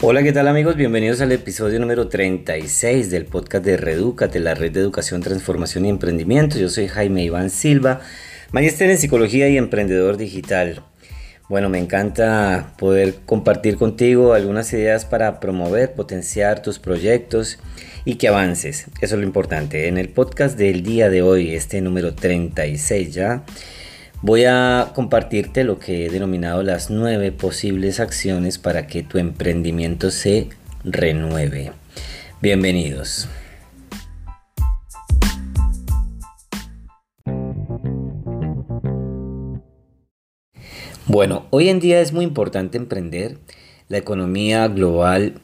Hola, ¿qué tal amigos? Bienvenidos al episodio número 36 del podcast de Redúcate, la red de educación, transformación y emprendimiento. Yo soy Jaime Iván Silva, magíster en psicología y emprendedor digital. Bueno, me encanta poder compartir contigo algunas ideas para promover, potenciar tus proyectos y que avances. Eso es lo importante. En el podcast del día de hoy, este número 36 ya, Voy a compartirte lo que he denominado las nueve posibles acciones para que tu emprendimiento se renueve. Bienvenidos. Bueno, hoy en día es muy importante emprender. La economía global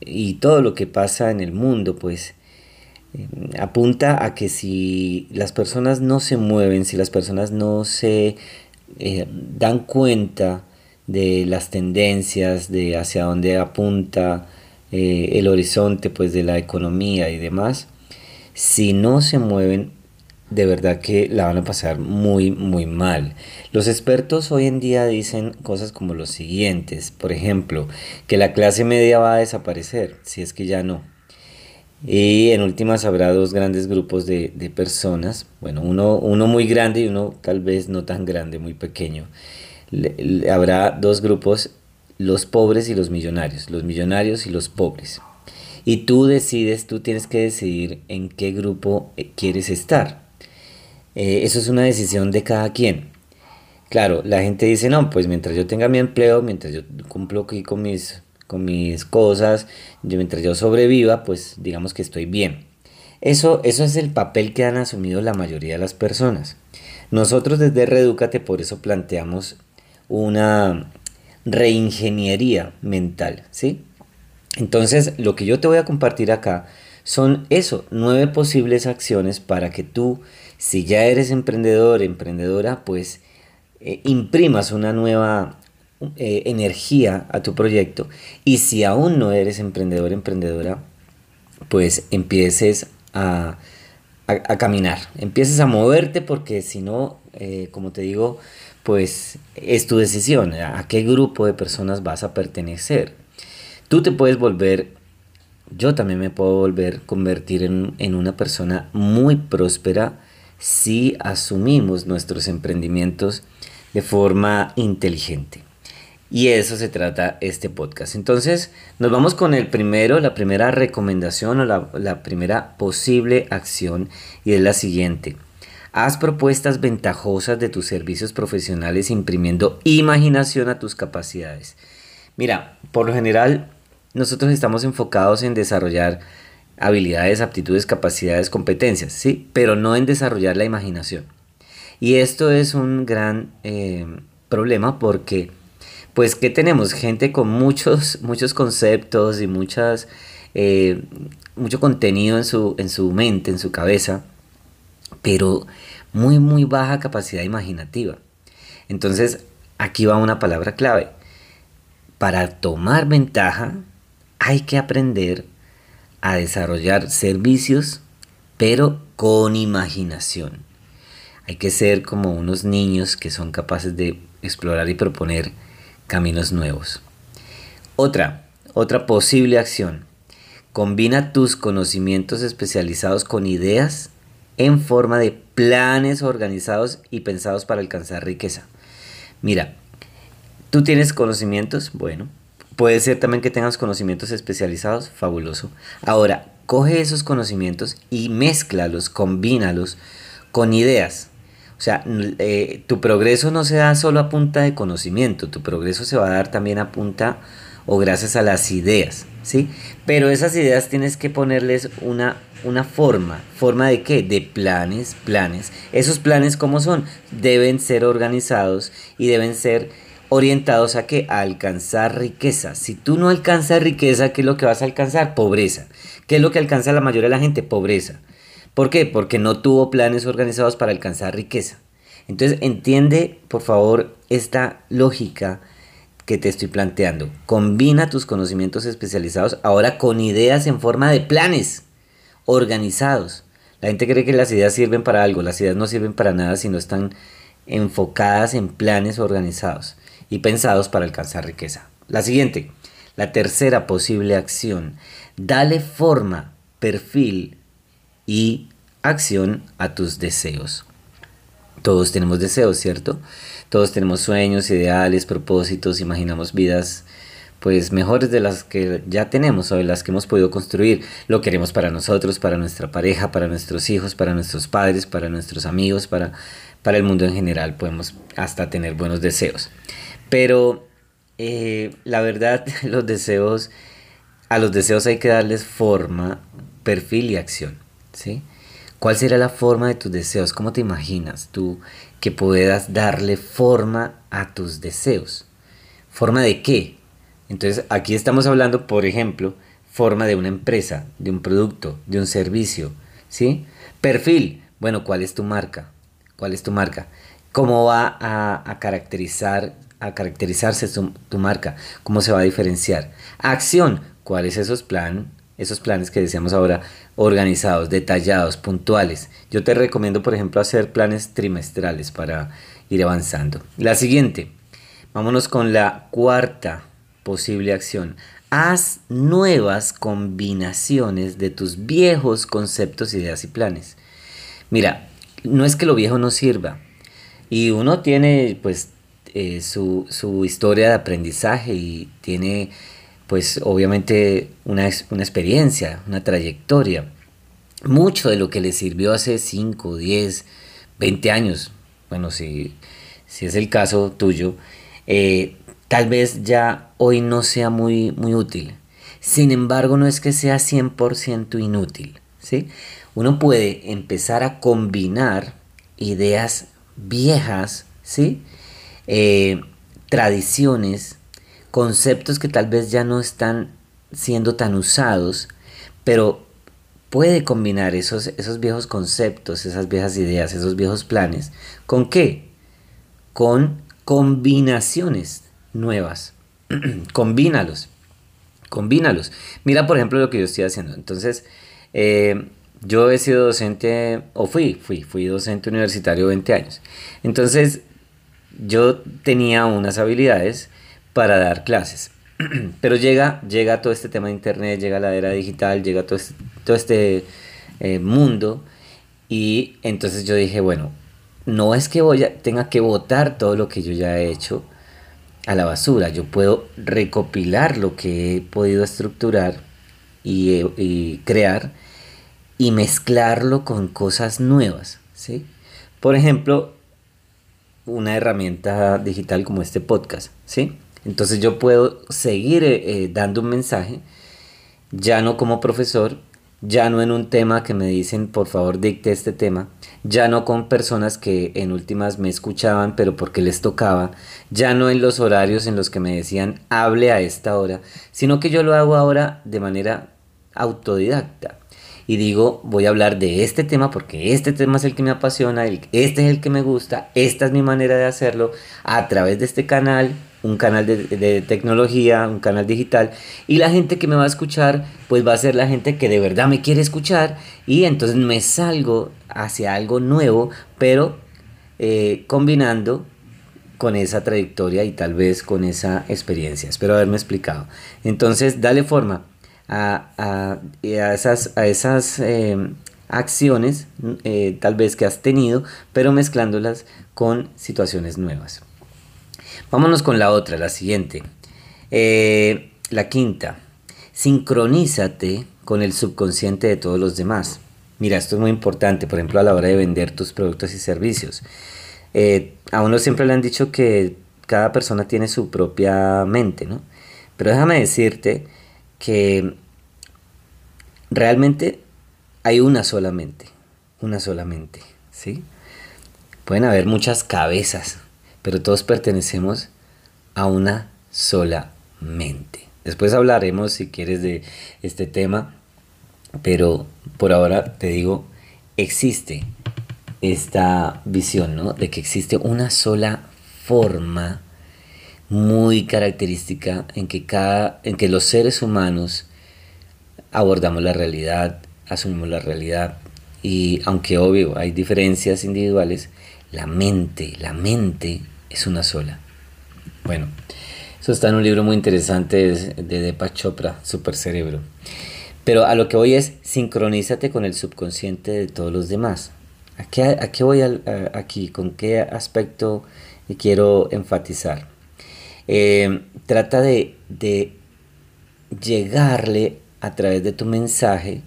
y todo lo que pasa en el mundo, pues apunta a que si las personas no se mueven, si las personas no se eh, dan cuenta de las tendencias, de hacia dónde apunta eh, el horizonte pues, de la economía y demás, si no se mueven, de verdad que la van a pasar muy, muy mal. Los expertos hoy en día dicen cosas como los siguientes, por ejemplo, que la clase media va a desaparecer, si es que ya no. Y en últimas habrá dos grandes grupos de, personas, bueno, uno, uno, muy grande y uno tal vez no tan grande, muy pequeño. habrá dos grupos, los pobres y los millonarios, los millonarios y los pobres. Y tú decides, tú tienes que decidir en qué grupo eh, quieres estar. Eh, eso es una decisión de cada quien. Claro, la gente dice, no, pues mientras yo tenga mi empleo, mientras yo cumplo aquí con mis con mis cosas, yo, mientras yo sobreviva, pues digamos que estoy bien. Eso, eso es el papel que han asumido la mayoría de las personas. Nosotros desde Redúcate por eso planteamos una reingeniería mental, ¿sí? Entonces, lo que yo te voy a compartir acá son eso, nueve posibles acciones para que tú, si ya eres emprendedor, emprendedora, pues eh, imprimas una nueva eh, energía a tu proyecto y si aún no eres emprendedor, emprendedora, pues empieces a, caminar, empieces a moverte porque si no, eh, como te digo, pues es tu decisión, a qué grupo de personas vas a pertenecer. Tú te puedes volver, yo también me puedo volver, convertir en, en una persona muy próspera si asumimos nuestros emprendimientos de forma inteligente. Y eso se trata este podcast. Entonces, nos vamos con el primero, la primera recomendación o la, primera posible acción y es la siguiente. Haz propuestas ventajosas de tus servicios profesionales imprimiendo imaginación a tus capacidades. Mira, por lo general nosotros estamos enfocados en desarrollar habilidades, aptitudes, capacidades, competencias, ¿sí? Pero no en desarrollar la imaginación. Y esto es un gran eh, problema porque pues que tenemos gente con muchos, muchos conceptos y muchas, eh, mucho contenido en su, en su mente, en su cabeza, pero muy, muy baja capacidad imaginativa. Entonces, aquí va una palabra clave. Para tomar ventaja hay que aprender a desarrollar servicios, pero con imaginación. Hay que ser como unos niños que son capaces de explorar y proponer caminos nuevos. Otra, otra posible acción. Combina tus conocimientos especializados con ideas en forma de planes organizados y pensados para alcanzar riqueza. Mira, tú tienes conocimientos, bueno, puede ser también que tengas conocimientos especializados, fabuloso. Ahora, coge esos conocimientos y mézclalos, combínalos con ideas o sea, eh, tu progreso no se da solo a punta de conocimiento, tu progreso se va a dar también a punta o gracias a las ideas, ¿sí? Pero esas ideas tienes que ponerles una, una forma. ¿Forma de qué? De planes, planes. Esos planes, ¿cómo son? Deben ser organizados y deben ser orientados a qué? A alcanzar riqueza. Si tú no alcanzas riqueza, ¿qué es lo que vas a alcanzar? Pobreza. ¿Qué es lo que alcanza la mayoría de la gente? Pobreza. ¿Por qué? Porque no tuvo planes organizados para alcanzar riqueza. Entonces entiende, por favor, esta lógica que te estoy planteando. Combina tus conocimientos especializados ahora con ideas en forma de planes organizados. La gente cree que las ideas sirven para algo, las ideas no sirven para nada si no están enfocadas en planes organizados y pensados para alcanzar riqueza. La siguiente, La tercera posible acción, dale forma, perfil y acción a tus deseos. Todos tenemos deseos, ¿cierto? Todos tenemos sueños, ideales, propósitos, imaginamos vidas pues mejores de las que ya tenemos o de las que hemos podido construir. Lo queremos para nosotros, para nuestra pareja, para nuestros hijos, para nuestros padres, para nuestros amigos, para, para el mundo en general. Podemos hasta tener buenos deseos. Pero eh, la verdad, los deseos, a los deseos hay que darles forma, perfil y acción. ¿Cuál será la forma de tus deseos? ¿Cómo te imaginas tú que puedas darle forma a tus deseos? ¿Forma de qué? Entonces aquí estamos hablando, por ejemplo, forma de una empresa, de un producto, de un servicio, ¿sí? Perfil, bueno, ¿cuál es tu marca? ¿Cuál es tu marca? ¿Cómo va a, caracterizar, a caracterizarse tu, marca? ¿Cómo se va a diferenciar? Acción, ¿cuál es esos plan, esos planes que decíamos ahora, organizados, detallados, puntuales. Yo te recomiendo, por ejemplo, hacer planes trimestrales para ir avanzando. La siguiente, vámonos con la cuarta posible acción. Haz nuevas combinaciones de tus viejos conceptos, ideas y planes. Mira, no es que lo viejo no sirva. Y uno tiene pues eh, su, su historia de aprendizaje y tiene pues obviamente una, una experiencia, una trayectoria. Mucho de lo que le sirvió hace 5, 10, 20 años, bueno, si, si es el caso tuyo, eh, tal vez ya hoy no sea muy, muy útil. Sin embargo, no es que sea 100% inútil. ¿sí? Uno puede empezar a combinar ideas viejas, ¿sí? Eh, tradiciones, conceptos que tal vez ya no están siendo tan usados, pero puede combinar esos, esos viejos conceptos, esas viejas ideas, esos viejos planes, ¿con qué? Con combinaciones nuevas. combínalos, combínalos. Mira, por ejemplo, lo que yo estoy haciendo. Entonces, eh, yo he sido docente, o fui, fui, fui docente universitario 20 años. Entonces, yo tenía unas habilidades para dar clases. Pero llega, llega todo este tema de internet, llega la era digital, llega todo este, este eh, mundo. Y entonces yo dije, bueno, no es que voy tenga que votar todo lo que yo ya he hecho a la basura. Yo puedo recopilar lo que he podido estructurar y, eh, y crear y mezclarlo con cosas nuevas. ¿sí? Por ejemplo, una herramienta digital como este podcast. ¿sí? Entonces yo puedo seguir eh, eh, dando un mensaje, ya no como profesor, ya no en un tema que me dicen por favor dicte este tema, ya no con personas que en últimas me escuchaban pero porque les tocaba, ya no en los horarios en los que me decían hable a esta hora, sino que yo lo hago ahora de manera autodidacta. Y digo, voy a hablar de este tema porque este tema es el que me apasiona, este es el que me gusta, esta es mi manera de hacerlo a través de este canal, un canal de, tecnología, un canal digital, y la gente que me va a escuchar, pues va a ser la gente que de verdad me quiere escuchar, y entonces me salgo hacia algo nuevo, pero eh, combinando con esa trayectoria y tal vez con esa experiencia. Espero haberme explicado. Entonces, dale forma a, a, esas, a esas em, acciones eh, tal vez que has tenido, pero mezclándolas con situaciones nuevas. Vámonos con la otra, la siguiente. Eh, la quinta, sincronízate con el subconsciente de todos los demás. Mira, esto es muy importante, por ejemplo, a la hora de vender tus productos y servicios. Eh, a uno siempre le han dicho que cada persona tiene su propia mente, ¿no? Pero déjame decirte que realmente hay una sola mente, una sola mente, ¿sí? Pueden haber muchas cabezas, pero todos pertenecemos a una sola mente. Después hablaremos, si quieres, de este tema, pero por ahora te digo, existe esta visión, ¿no? De que existe una sola forma muy característica en que, cada, en que los seres humanos abordamos la realidad, asumimos la realidad y aunque obvio hay diferencias individuales, la mente, la mente es una sola. Bueno, Eso está en un libro muy interesante de Deepak Chopra, Super Cerebro. Pero a lo que voy es, sincronízate con el subconsciente de todos los demás. ¿A qué, voy aquí? ¿Con qué aspecto quiero enfatizar? Eh, trata de, de llegarle a través de tu mensaje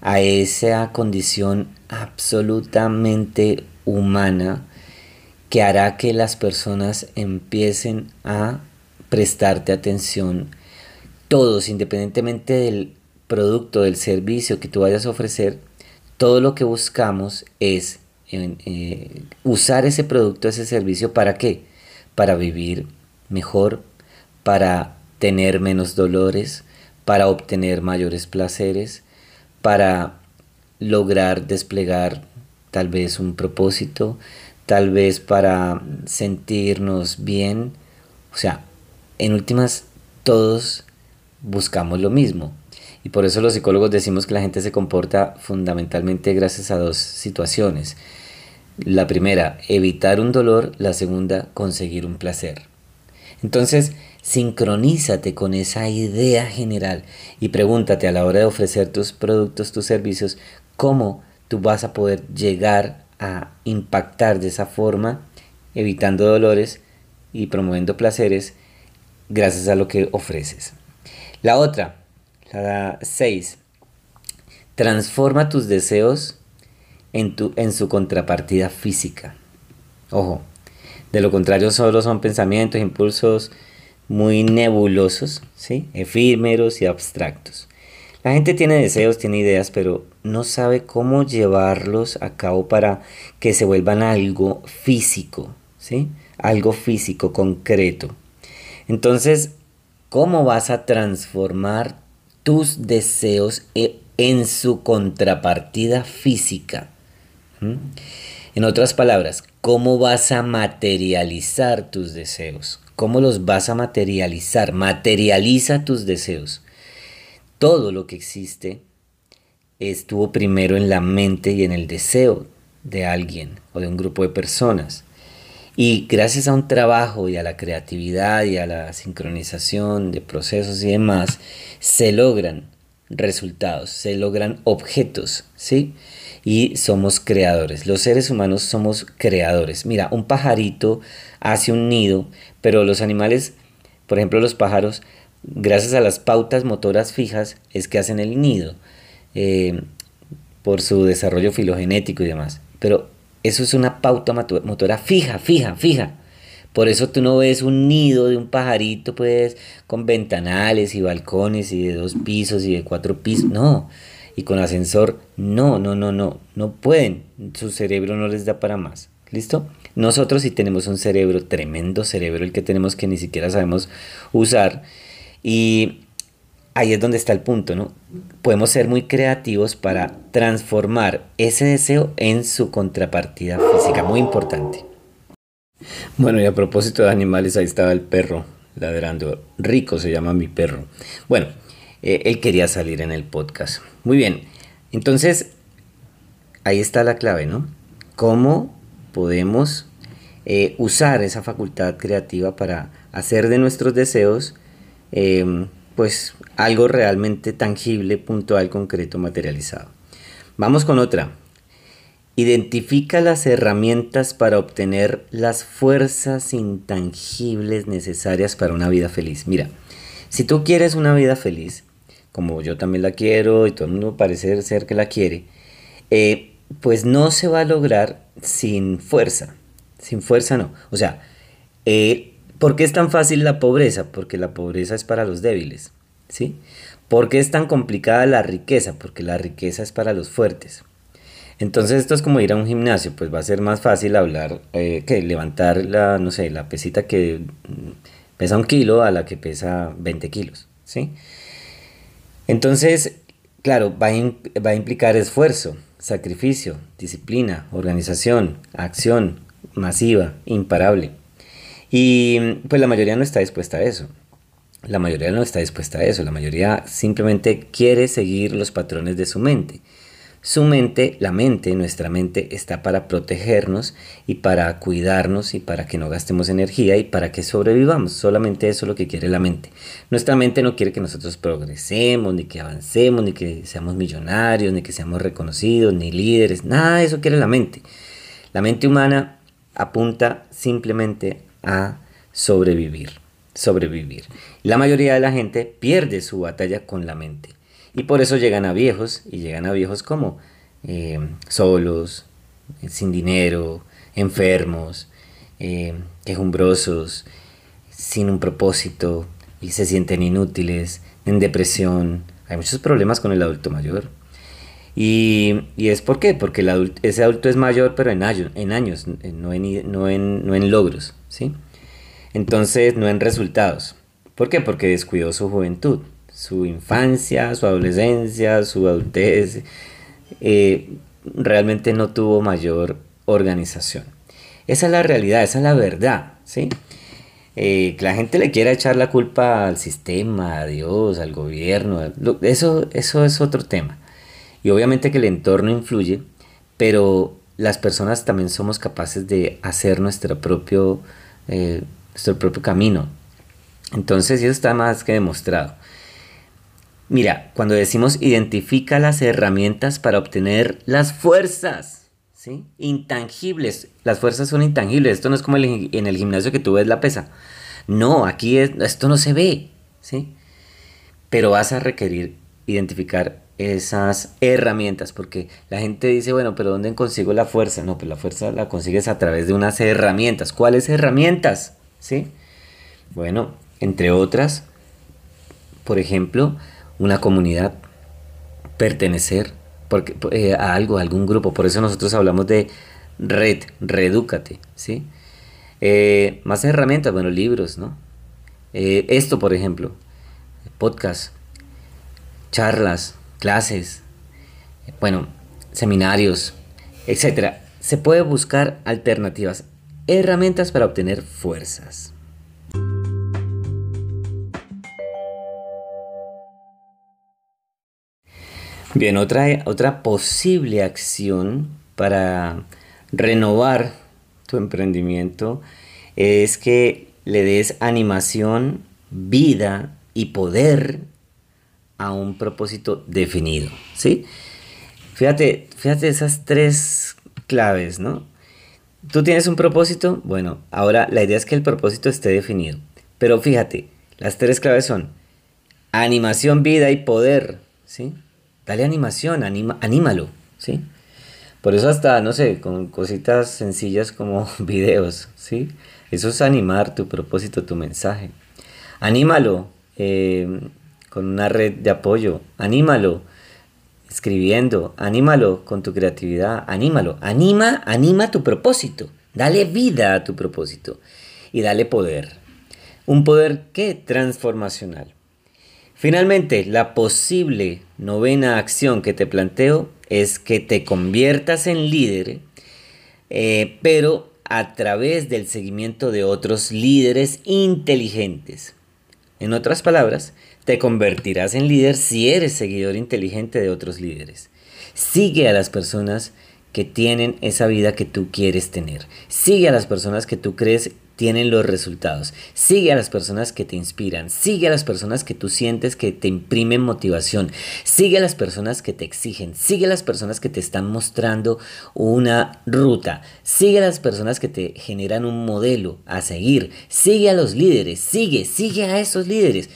a esa condición absolutamente humana que hará que las personas empiecen a prestarte atención, todos, independientemente del producto, del servicio que tú vayas a ofrecer, todo lo que buscamos es eh, usar ese producto, ese servicio, ¿para qué? Para vivir mejor, para tener menos dolores, para obtener mayores placeres, para lograr desplegar tal vez un propósito, tal vez para sentirnos bien. O sea, en últimas, todos buscamos lo mismo. Y por eso los psicólogos decimos que la gente se comporta fundamentalmente gracias a dos situaciones. La primera, evitar un dolor. La segunda, conseguir un placer. Entonces, sincronízate con esa idea general y pregúntate a la hora de ofrecer tus productos, tus servicios, cómo tú vas a poder llegar a impactar de esa forma, evitando dolores y promoviendo placeres gracias a lo que ofreces. La otra, la 6. Transforma tus deseos en, tu, en su contrapartida física. Ojo, de lo contrario solo son pensamientos, impulsos muy nebulosos, ¿sí? efímeros y abstractos. La gente tiene deseos, tiene ideas, pero no sabe cómo llevarlos a cabo para que se vuelvan algo físico, ¿sí? Algo físico, concreto. Entonces, ¿cómo vas a transformar tus deseos e, en su contrapartida física? ¿Mm? En otras palabras, ¿cómo vas a materializar tus deseos? ¿Cómo los vas a materializar? Materializa tus deseos todo lo que existe estuvo primero en la mente y en el deseo de alguien o de un grupo de personas. Y gracias a un trabajo y a la creatividad y a la sincronización de procesos y demás, se logran resultados, se logran objetos, ¿sí? Y somos creadores. Los seres humanos somos creadores. Mira, un pajarito hace un nido, pero los animales, por ejemplo los pájaros, gracias a las pautas motoras fijas es que hacen el nido eh, por su desarrollo filogenético y demás. Pero eso es una pauta motora fija, fija, fija. Por eso tú no ves un nido de un pajarito, pues, con ventanales y balcones y de dos pisos y de cuatro pisos. No. Y con ascensor. No, no, no, no. No pueden. Su cerebro no les da para más. ¿Listo? Nosotros sí tenemos un cerebro, tremendo cerebro, el que tenemos que ni siquiera sabemos usar. Y ahí es donde está el punto, ¿no? Podemos ser muy creativos para transformar ese deseo en su contrapartida física, muy importante. Bueno, y a propósito de animales, ahí estaba el perro ladrando. Rico se llama mi perro. Bueno, eh, él quería salir en el podcast. Muy bien, entonces ahí está la clave, ¿no? ¿Cómo podemos eh, usar esa facultad creativa para hacer de nuestros deseos Em, pues algo realmente tangible, puntual, concreto, materializado. Vamos con otra. Identifica las herramientas para obtener las fuerzas intangibles necesarias para una vida feliz. Mira, si tú quieres una vida feliz, como yo también la quiero y todo el mundo parece ser que la quiere, eh, pues no se va a lograr sin fuerza. Sin fuerza no. O sea, eh, ¿Por qué es tan fácil la pobreza? Porque la pobreza es para los débiles, ¿sí? ¿Por qué es tan complicada la riqueza? Porque la riqueza es para los fuertes. Entonces esto es como ir a un gimnasio, pues va a ser más fácil hablar eh, que levantar la, no sé, la pesita que pesa un kilo a la que pesa 20 kilos, ¿sí? Entonces, claro, va va a implicar esfuerzo, sacrificio, disciplina, organización, acción masiva, imparable. Y pues la mayoría no está dispuesta a eso. La mayoría no está dispuesta a eso. La mayoría simplemente quiere seguir los patrones de su mente. Su mente, la mente, nuestra mente está para protegernos y para cuidarnos y para que no gastemos energía y para que sobrevivamos. Solamente eso es lo que quiere la mente. Nuestra mente no quiere que nosotros progresemos, ni que avancemos, ni que seamos millonarios, ni que seamos reconocidos, ni líderes. Nada de eso quiere la mente. La mente humana apunta simplemente a sobrevivir, sobrevivir. La mayoría de la gente pierde su batalla con la mente. Y por eso llegan a viejos, y llegan a viejos como eh, solos, eh, sin dinero, enfermos, eh, quejumbrosos, sin un propósito, y se sienten inútiles, en depresión. Hay muchos problemas con el adulto mayor. Y, es por qué, porque el ese adulto es mayor, pero en, años, en años no, en, no, en, no en logros, ¿sí? Entonces, no en resultados. ¿Por qué? Porque descuidó su juventud su infancia, su adolescencia, su adultez, eh, realmente no tuvo mayor organización. Esa es la realidad, esa es la verdad, ¿sí? Eh, que la gente le quiera echar la culpa al sistema, a Dios, al gobierno, eso, eso es otro tema. Y obviamente que el entorno influye, pero las personas también somos capaces de hacer nuestro propio, eh, nuestro propio camino. Entonces, eso está más que demostrado. Mira, cuando decimos identifica las herramientas para obtener las fuerzas, ¿sí? Intangibles. Las fuerzas son intangibles. Esto no es como en el gimnasio que tú ves la pesa. No, aquí esto no se ve, ¿sí? Pero vas a requerir identificar esas herramientas, porque la gente dice, bueno, pero ¿dónde consigo la fuerza? No, pues la fuerza la consigues a través de unas herramientas. ¿Cuáles herramientas? ¿Sí? Bueno, entre otras, por ejemplo, una comunidad, pertenecer porque, eh, a algo, a algún grupo. Por eso nosotros hablamos de red, redúcate, ¿sí? Eh, más herramientas, bueno, libros, ¿no? Eh, esto, por ejemplo, podcast, charlas, clases, bueno, seminarios, etcétera. Se puede buscar alternativas, herramientas para obtener fuerzas. Bien, otra, otra posible acción para renovar tu emprendimiento es que le des animación, vida y poder a un propósito definido, ¿sí? Fíjate, fíjate esas tres claves, ¿no? Tú tienes un propósito, bueno, ahora la idea es que el propósito esté definido. Pero fíjate, las tres claves son animación, vida y poder, ¿sí? Dale animación, anima, anímalo, ¿sí? Por eso hasta, no sé, con cositas sencillas como videos, ¿sí? Eso es animar tu propósito, tu mensaje. Anímalo eh, con una red de apoyo. Anímalo escribiendo. Anímalo con tu creatividad. Anímalo. Anima, anima tu propósito. Dale vida a tu propósito. Y dale poder. Un poder que transformacional. Finalmente, la posible novena acción que te planteo es que te conviertas en líder, eh, pero a través del seguimiento de otros líderes inteligentes. En otras palabras, te convertirás en líder si eres seguidor inteligente de otros líderes. Sigue a las personas que tienen esa vida que tú quieres tener. Sigue a las personas que tú crees tienen los resultados. Sigue a las personas que te inspiran. Sigue a las personas que tú sientes que te imprimen motivación. Sigue a las personas que te exigen. Sigue a las personas que te están mostrando una ruta. Sigue a las personas que te generan un modelo a seguir. Sigue a los líderes. Sigue, sigue a esos líderes.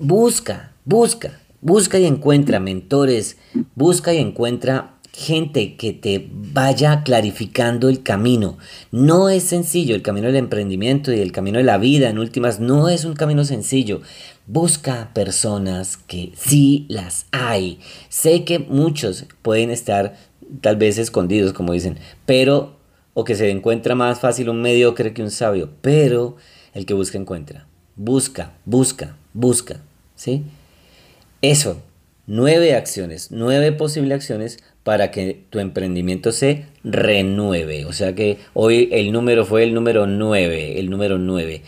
Busca, busca, busca y encuentra mentores. Busca y encuentra gente que te vaya clarificando el camino. No es sencillo, el camino del emprendimiento y el camino de la vida, en últimas, no es un camino sencillo. Busca personas que sí las hay. Sé que muchos pueden estar tal vez escondidos, como dicen, pero, o que se encuentra más fácil un mediocre que un sabio, pero el que busca encuentra. Busca, busca, busca, ¿sí? Eso, nueve acciones, nueve posibles acciones para que tu emprendimiento se renueve. O sea que hoy el número fue el número 9, el número 9.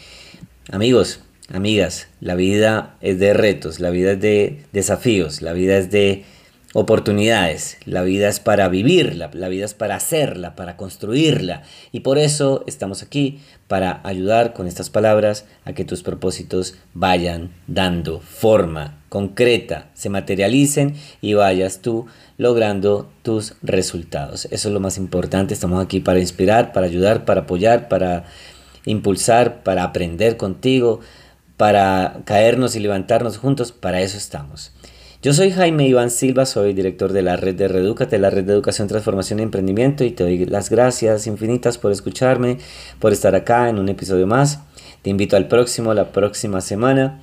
Amigos, amigas, la vida es de retos, la vida es de desafíos, la vida es de oportunidades. La vida es para vivirla, la vida es para hacerla, para construirla. Y por eso estamos aquí, para ayudar con estas palabras a que tus propósitos vayan dando forma concreta, se materialicen y vayas tú logrando tus resultados. Eso es lo más importante. Estamos aquí para inspirar, para ayudar, para apoyar, para impulsar, para aprender contigo, para caernos y levantarnos juntos. Para eso estamos. Yo soy Jaime Iván Silva, soy director de la red de Redúcate, la red de educación, transformación y emprendimiento y te doy las gracias infinitas por escucharme, por estar acá en un episodio más. Te invito al próximo, la próxima semana,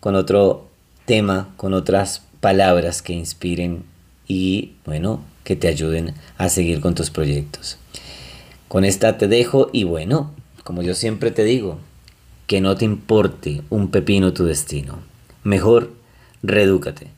con otro tema, con otras palabras que inspiren y, bueno, que te ayuden a seguir con tus proyectos. Con esta te dejo y bueno, como yo siempre te digo, que no te importe un pepino tu destino. Mejor redúcate.